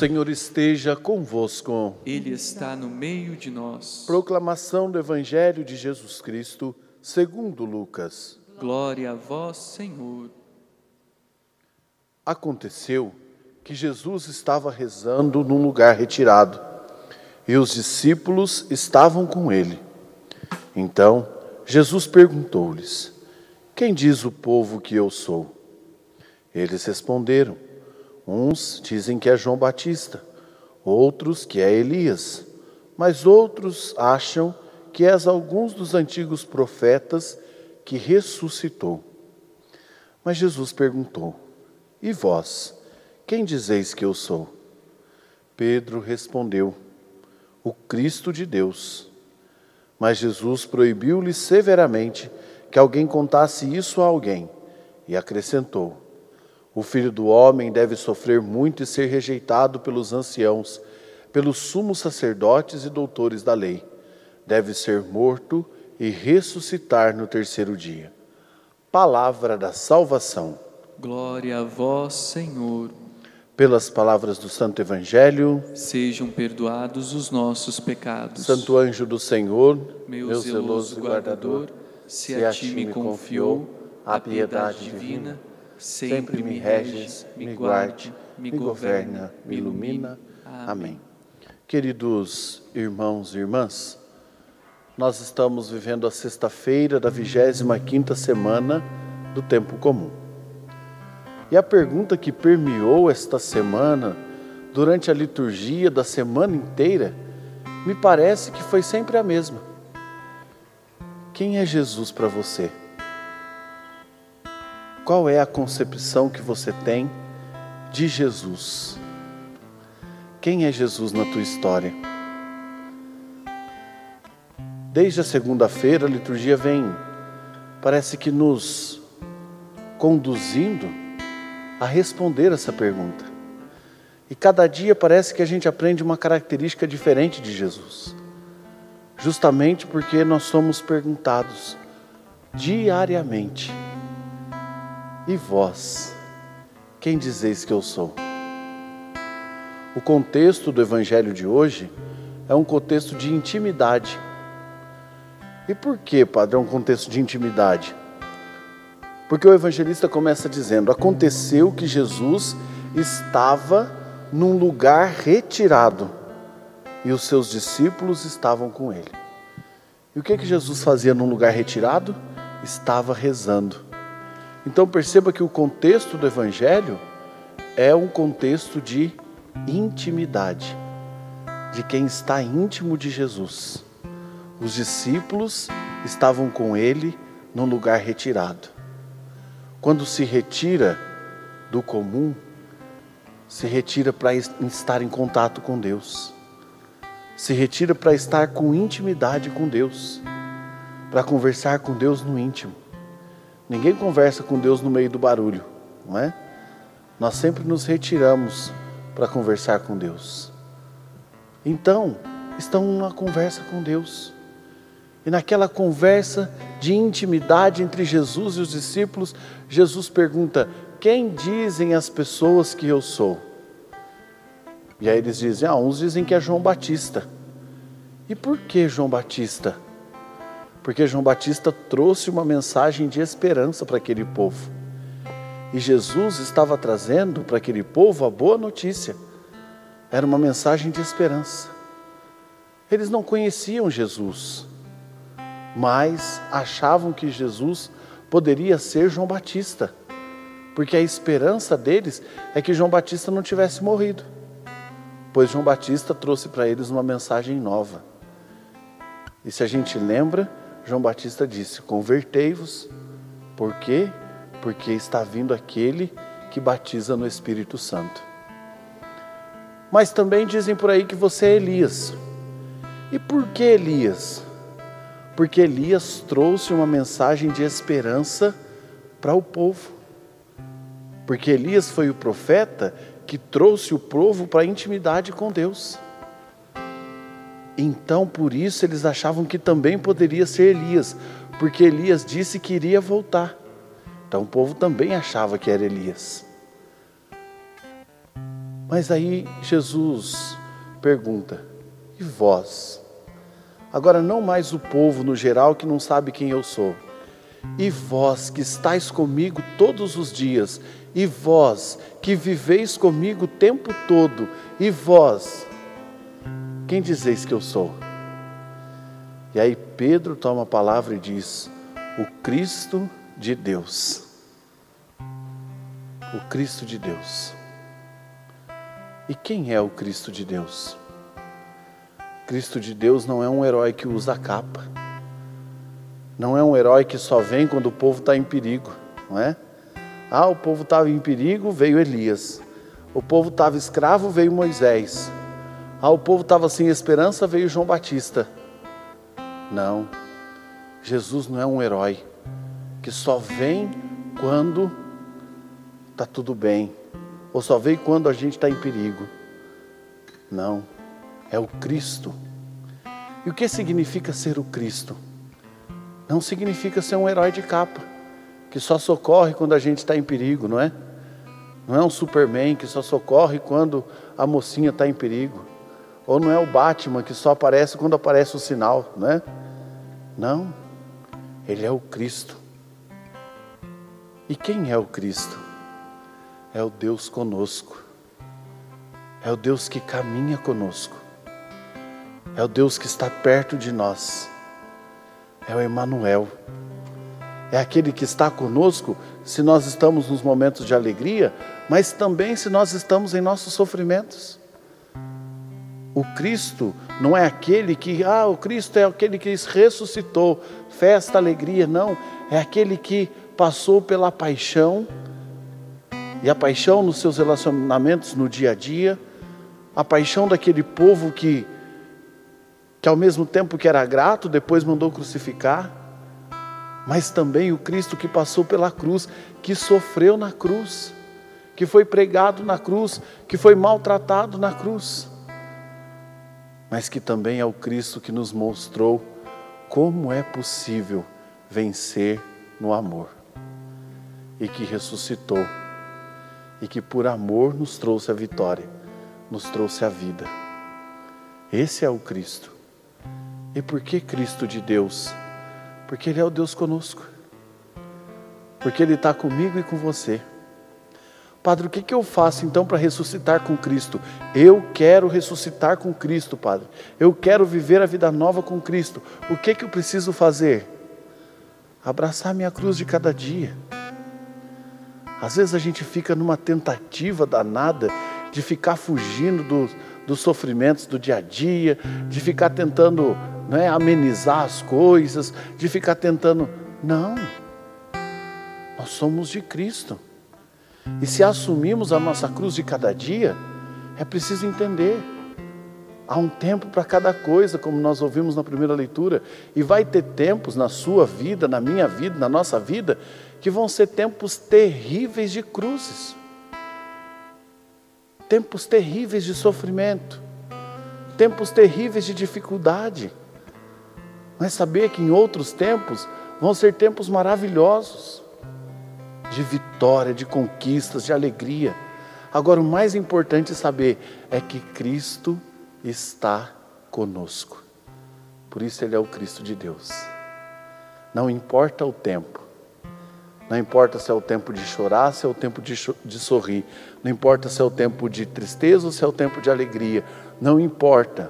Senhor esteja convosco. Ele está no meio de nós. Proclamação do Evangelho de Jesus Cristo, segundo Lucas. Glória a vós, Senhor. Aconteceu que Jesus estava rezando num lugar retirado e os discípulos estavam com ele. Então Jesus perguntou-lhes: Quem diz o povo que eu sou? Eles responderam: Uns dizem que é João Batista, outros que é Elias, mas outros acham que és alguns dos antigos profetas que ressuscitou. Mas Jesus perguntou: E vós, quem dizeis que eu sou? Pedro respondeu: O Cristo de Deus. Mas Jesus proibiu-lhe severamente que alguém contasse isso a alguém e acrescentou: O filho do homem deve sofrer muito e ser rejeitado pelos anciãos, pelos sumos sacerdotes e doutores da lei. Deve ser morto e ressuscitar no terceiro dia. Palavra da salvação. Glória a vós, Senhor. Pelas palavras do Santo Evangelho, Sejam perdoados os nossos pecados. Santo anjo do Senhor, meu zeloso guardador, se a ti me confiou a piedade divina, sempre me reges, me guarde, me governa, me ilumina. Amém. Queridos irmãos e irmãs, nós estamos vivendo a sexta-feira da 25ª semana do tempo comum. E a pergunta que permeou esta semana, durante a liturgia da semana inteira, me parece que foi sempre a mesma. Quem é Jesus para você? Qual é a concepção que você tem de Jesus? Quem é Jesus na tua história? Desde a segunda-feira, a liturgia vem, parece que nos conduzindo a responder essa pergunta. E cada dia parece que a gente aprende uma característica diferente de Jesus. Justamente porque nós somos perguntados diariamente: E vós, quem dizeis que eu sou? O contexto do evangelho de hoje é um contexto de intimidade. E por que, padre, é um contexto de intimidade? Porque o evangelista começa dizendo: Aconteceu que Jesus estava num lugar retirado e os seus discípulos estavam com ele. E o que que Jesus fazia num lugar retirado? Estava rezando. Então perceba que o contexto do evangelho é um contexto de intimidade, de quem está íntimo de Jesus. Os discípulos estavam com ele num lugar retirado. Quando se retira do comum, se retira para estar em contato com Deus, se retira para estar com intimidade com Deus, para conversar com Deus no íntimo. Ninguém conversa com Deus no meio do barulho, não é? Nós sempre nos retiramos para conversar com Deus. Então, estão numa conversa com Deus. E naquela conversa de intimidade entre Jesus e os discípulos, Jesus pergunta: Quem dizem as pessoas que eu sou? E aí eles dizem: Ah, uns dizem que é João Batista. E por que João Batista? Porque João Batista trouxe uma mensagem de esperança para aquele povo. E Jesus estava trazendo para aquele povo a boa notícia. Era uma mensagem de esperança. Eles não conheciam Jesus mas achavam que Jesus poderia ser João Batista, porque a esperança deles é que João Batista não tivesse morrido, pois João Batista trouxe para eles uma mensagem nova. E se a gente lembra, João Batista disse: Convertei-vos, por quê? Porque está vindo aquele que batiza no Espírito Santo. Mas também dizem por aí que você é Elias. E por que Elias? Porque Elias trouxe uma mensagem de esperança para o povo. Porque Elias foi o profeta que trouxe o povo para a intimidade com Deus. Então, por isso, eles achavam que também poderia ser Elias, porque Elias disse que iria voltar. Então, o povo também achava que era Elias. Mas aí Jesus pergunta: e vós? Agora, não mais o povo no geral que não sabe quem eu sou. E vós que estáis comigo todos os dias, e vós que viveis comigo o tempo todo, e vós, quem dizeis que eu sou? E aí Pedro toma a palavra e diz: O Cristo de Deus. O Cristo de Deus. E quem é o Cristo de Deus? Cristo de Deus não é um herói que usa capa. Não é um herói que só vem quando o povo está em perigo, não é? Ah, o povo estava em perigo, veio Elias. O povo estava escravo, veio Moisés. Ah, o povo estava sem esperança, veio João Batista. Não, Jesus não é um herói que só vem quando está tudo bem, ou só vem quando a gente está em perigo. Não, é o Cristo. E o que significa ser o Cristo? Não significa ser um herói de capa, que só socorre quando a gente está em perigo, não é? Não é um Superman que só socorre quando a mocinha está em perigo. Ou não é o Batman que só aparece quando aparece o sinal, não é? Não, ele é o Cristo. E quem é o Cristo? É o Deus conosco. É o Deus que caminha conosco. É o Deus que está perto de nós. É o Emanuel. É aquele que está conosco se nós estamos nos momentos de alegria, mas também se nós estamos em nossos sofrimentos. O Cristo não é aquele que, ah, o Cristo é aquele que ressuscitou, festa, alegria, não. É aquele que passou pela paixão, e a paixão nos seus relacionamentos no dia a dia, a paixão daquele povo que, que ao mesmo tempo que era grato, depois mandou crucificar, mas também o Cristo que passou pela cruz, que sofreu na cruz, que foi pregado na cruz, que foi maltratado na cruz, mas que também é o Cristo que nos mostrou como é possível vencer no amor, e que ressuscitou, e que por amor nos trouxe a vitória nos trouxe a vida. Esse é o Cristo. E por que Cristo de Deus? Porque Ele é o Deus conosco. Porque Ele está comigo e com você. Padre, o que, que eu faço então para ressuscitar com Cristo? Eu quero ressuscitar com Cristo, Padre. Eu quero viver a vida nova com Cristo. O que, que eu preciso fazer? Abraçar minha cruz de cada dia. Às vezes a gente fica numa tentativa danada de ficar fugindo do, dos sofrimentos do dia a dia, de ficar tentando né, amenizar as coisas, de ficar tentando. Não. Nós somos de Cristo. E se assumimos a nossa cruz de cada dia, é preciso entender. Há um tempo para cada coisa, como nós ouvimos na primeira leitura, e vai ter tempos na sua vida, na minha vida, na nossa vida, que vão ser tempos terríveis de cruzes tempos terríveis de sofrimento, tempos terríveis de dificuldade. Mas saber que em outros tempos vão ser tempos maravilhosos, de vitória, de conquistas, de alegria. Agora, o mais importante saber é que Cristo está conosco. Por isso, Ele é o Cristo de Deus. Não importa o tempo, não importa se é o tempo de chorar, se é o tempo de, de sorrir. Não importa se é o tempo de tristeza ou se é o tempo de alegria. Não importa.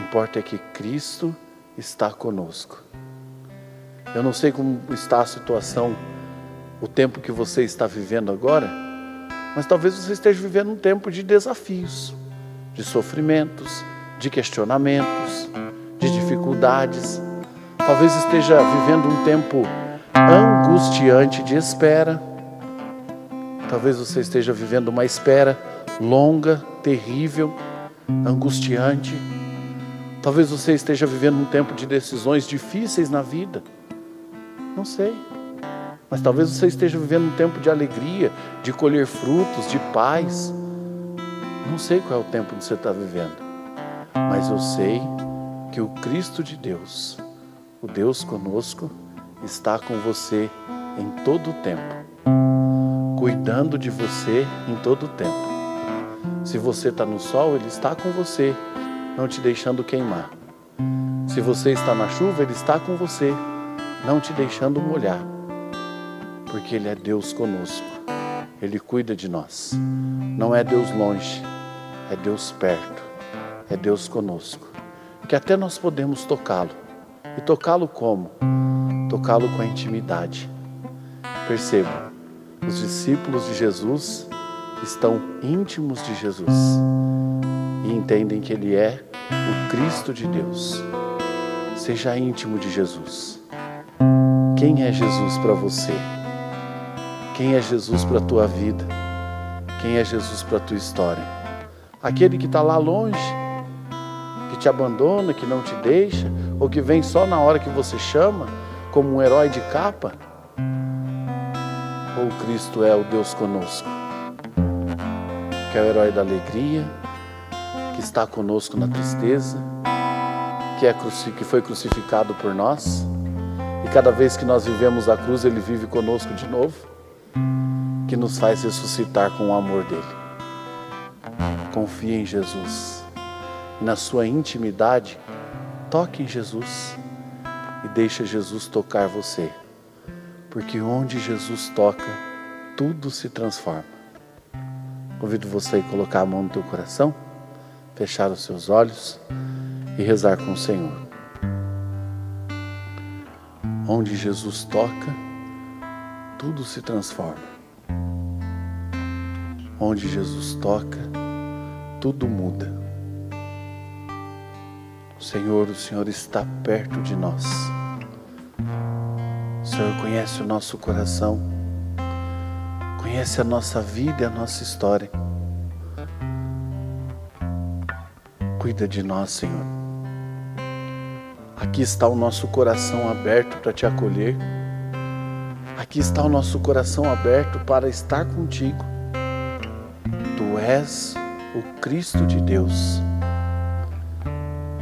Importa é que Cristo está conosco. Eu não sei como está a situação, o tempo que você está vivendo agora, mas talvez você esteja vivendo um tempo de desafios, de sofrimentos, de questionamentos, de dificuldades talvez esteja vivendo um tempo angustiante de espera. Talvez você esteja vivendo uma espera longa, terrível, angustiante. Talvez você esteja vivendo um tempo de decisões difíceis na vida. Não sei. Mas talvez você esteja vivendo um tempo de alegria, de colher frutos, de paz. Não sei qual é o tempo que você está vivendo. Mas eu sei que o Cristo de Deus, o Deus conosco, está com você em todo o tempo, cuidando de você em todo o tempo. Se você está no sol, Ele está com você, não te deixando queimar. Se você está na chuva, Ele está com você, não te deixando molhar. Porque Ele é Deus conosco, Ele cuida de nós. Não é Deus longe, é Deus perto, é Deus conosco. Que até nós podemos tocá-lo. E tocá-lo como? Tocá-lo com a intimidade. Perceba, os discípulos de Jesus estão íntimos de Jesus e entendem que Ele é o Cristo de Deus. Seja íntimo de Jesus. Quem é Jesus para você? Quem é Jesus para a tua vida? Quem é Jesus para a tua história? Aquele que está lá longe, que te abandona, que não te deixa, ou que vem só na hora que você chama, como um herói de capa? Ou Cristo é o Deus conosco, que é o herói da alegria, que está conosco na tristeza, que, é, que foi crucificado por nós, cada vez que nós vivemos a cruz, Ele vive conosco de novo, que nos faz ressuscitar com o amor dele. Confie em Jesus na sua intimidade, toque em Jesus e deixa Jesus tocar você, porque onde Jesus toca, tudo se transforma. Convido você a colocar a mão no teu coração, fechar os seus olhos e rezar com o Senhor. Onde Jesus toca, tudo se transforma. Onde Jesus toca, tudo muda. Senhor, o Senhor está perto de nós. O Senhor conhece o nosso coração, conhece a nossa vida e a nossa história. Cuida de nós, Senhor. Aqui está o nosso coração aberto para te acolher. Aqui está o nosso coração aberto para estar contigo. Tu és o Cristo de Deus.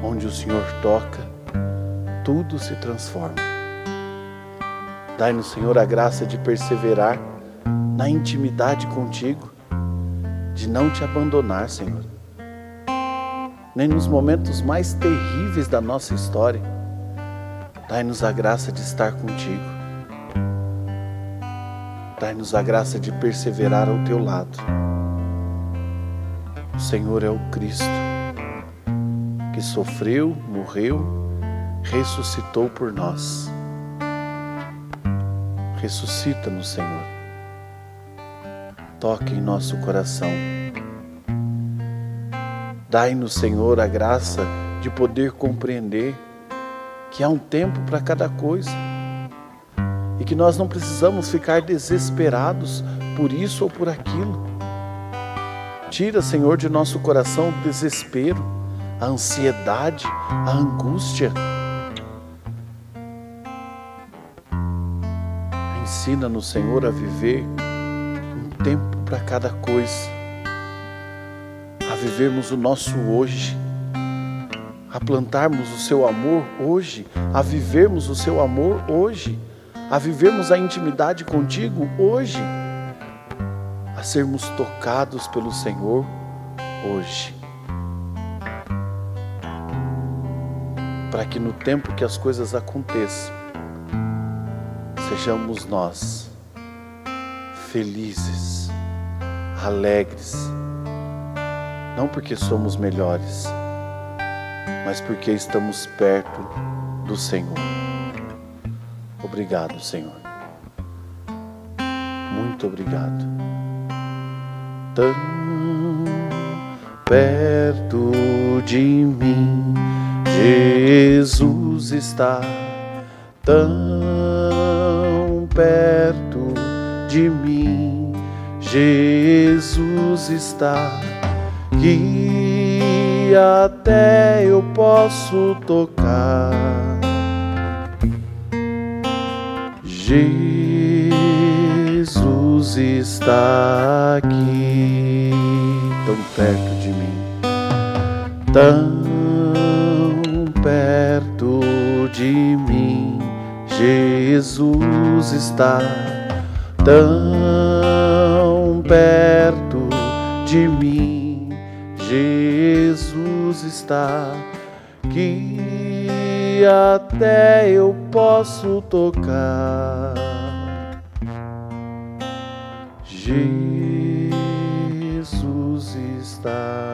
Onde o Senhor toca, tudo se transforma. Dai-nos, Senhor, a graça de perseverar na intimidade contigo, de não te abandonar, Senhor. Nem nos momentos mais terríveis da nossa história, dai-nos a graça de estar contigo. Dai-nos a graça de perseverar ao teu lado. O Senhor é o Cristo que sofreu, morreu, ressuscitou por nós. Ressuscita-nos, Senhor. Toque em nosso coração. Dai-nos, Senhor, a graça de poder compreender que há um tempo para cada coisa e que nós não precisamos ficar desesperados por isso ou por aquilo. Tira, Senhor, de nosso coração o desespero, a ansiedade, a angústia. Ensina-nos, Senhor, a viver um tempo para cada coisa, a vivermos o nosso hoje, a plantarmos o seu amor hoje, a vivermos o seu amor hoje, a vivermos a intimidade contigo hoje, a sermos tocados pelo Senhor hoje. Para que no tempo que as coisas aconteçam, sejamos nós felizes, alegres, não porque somos melhores, mas porque estamos perto do Senhor. Obrigado, Senhor. Muito obrigado. Tão perto de mim, Jesus está tão perto de mim. Jesus está que até eu posso tocar. Jesus está aqui, tão perto de mim, tão perto de mim. Jesus está tão perto de mim. Jesus está que até eu posso tocar. Jesus está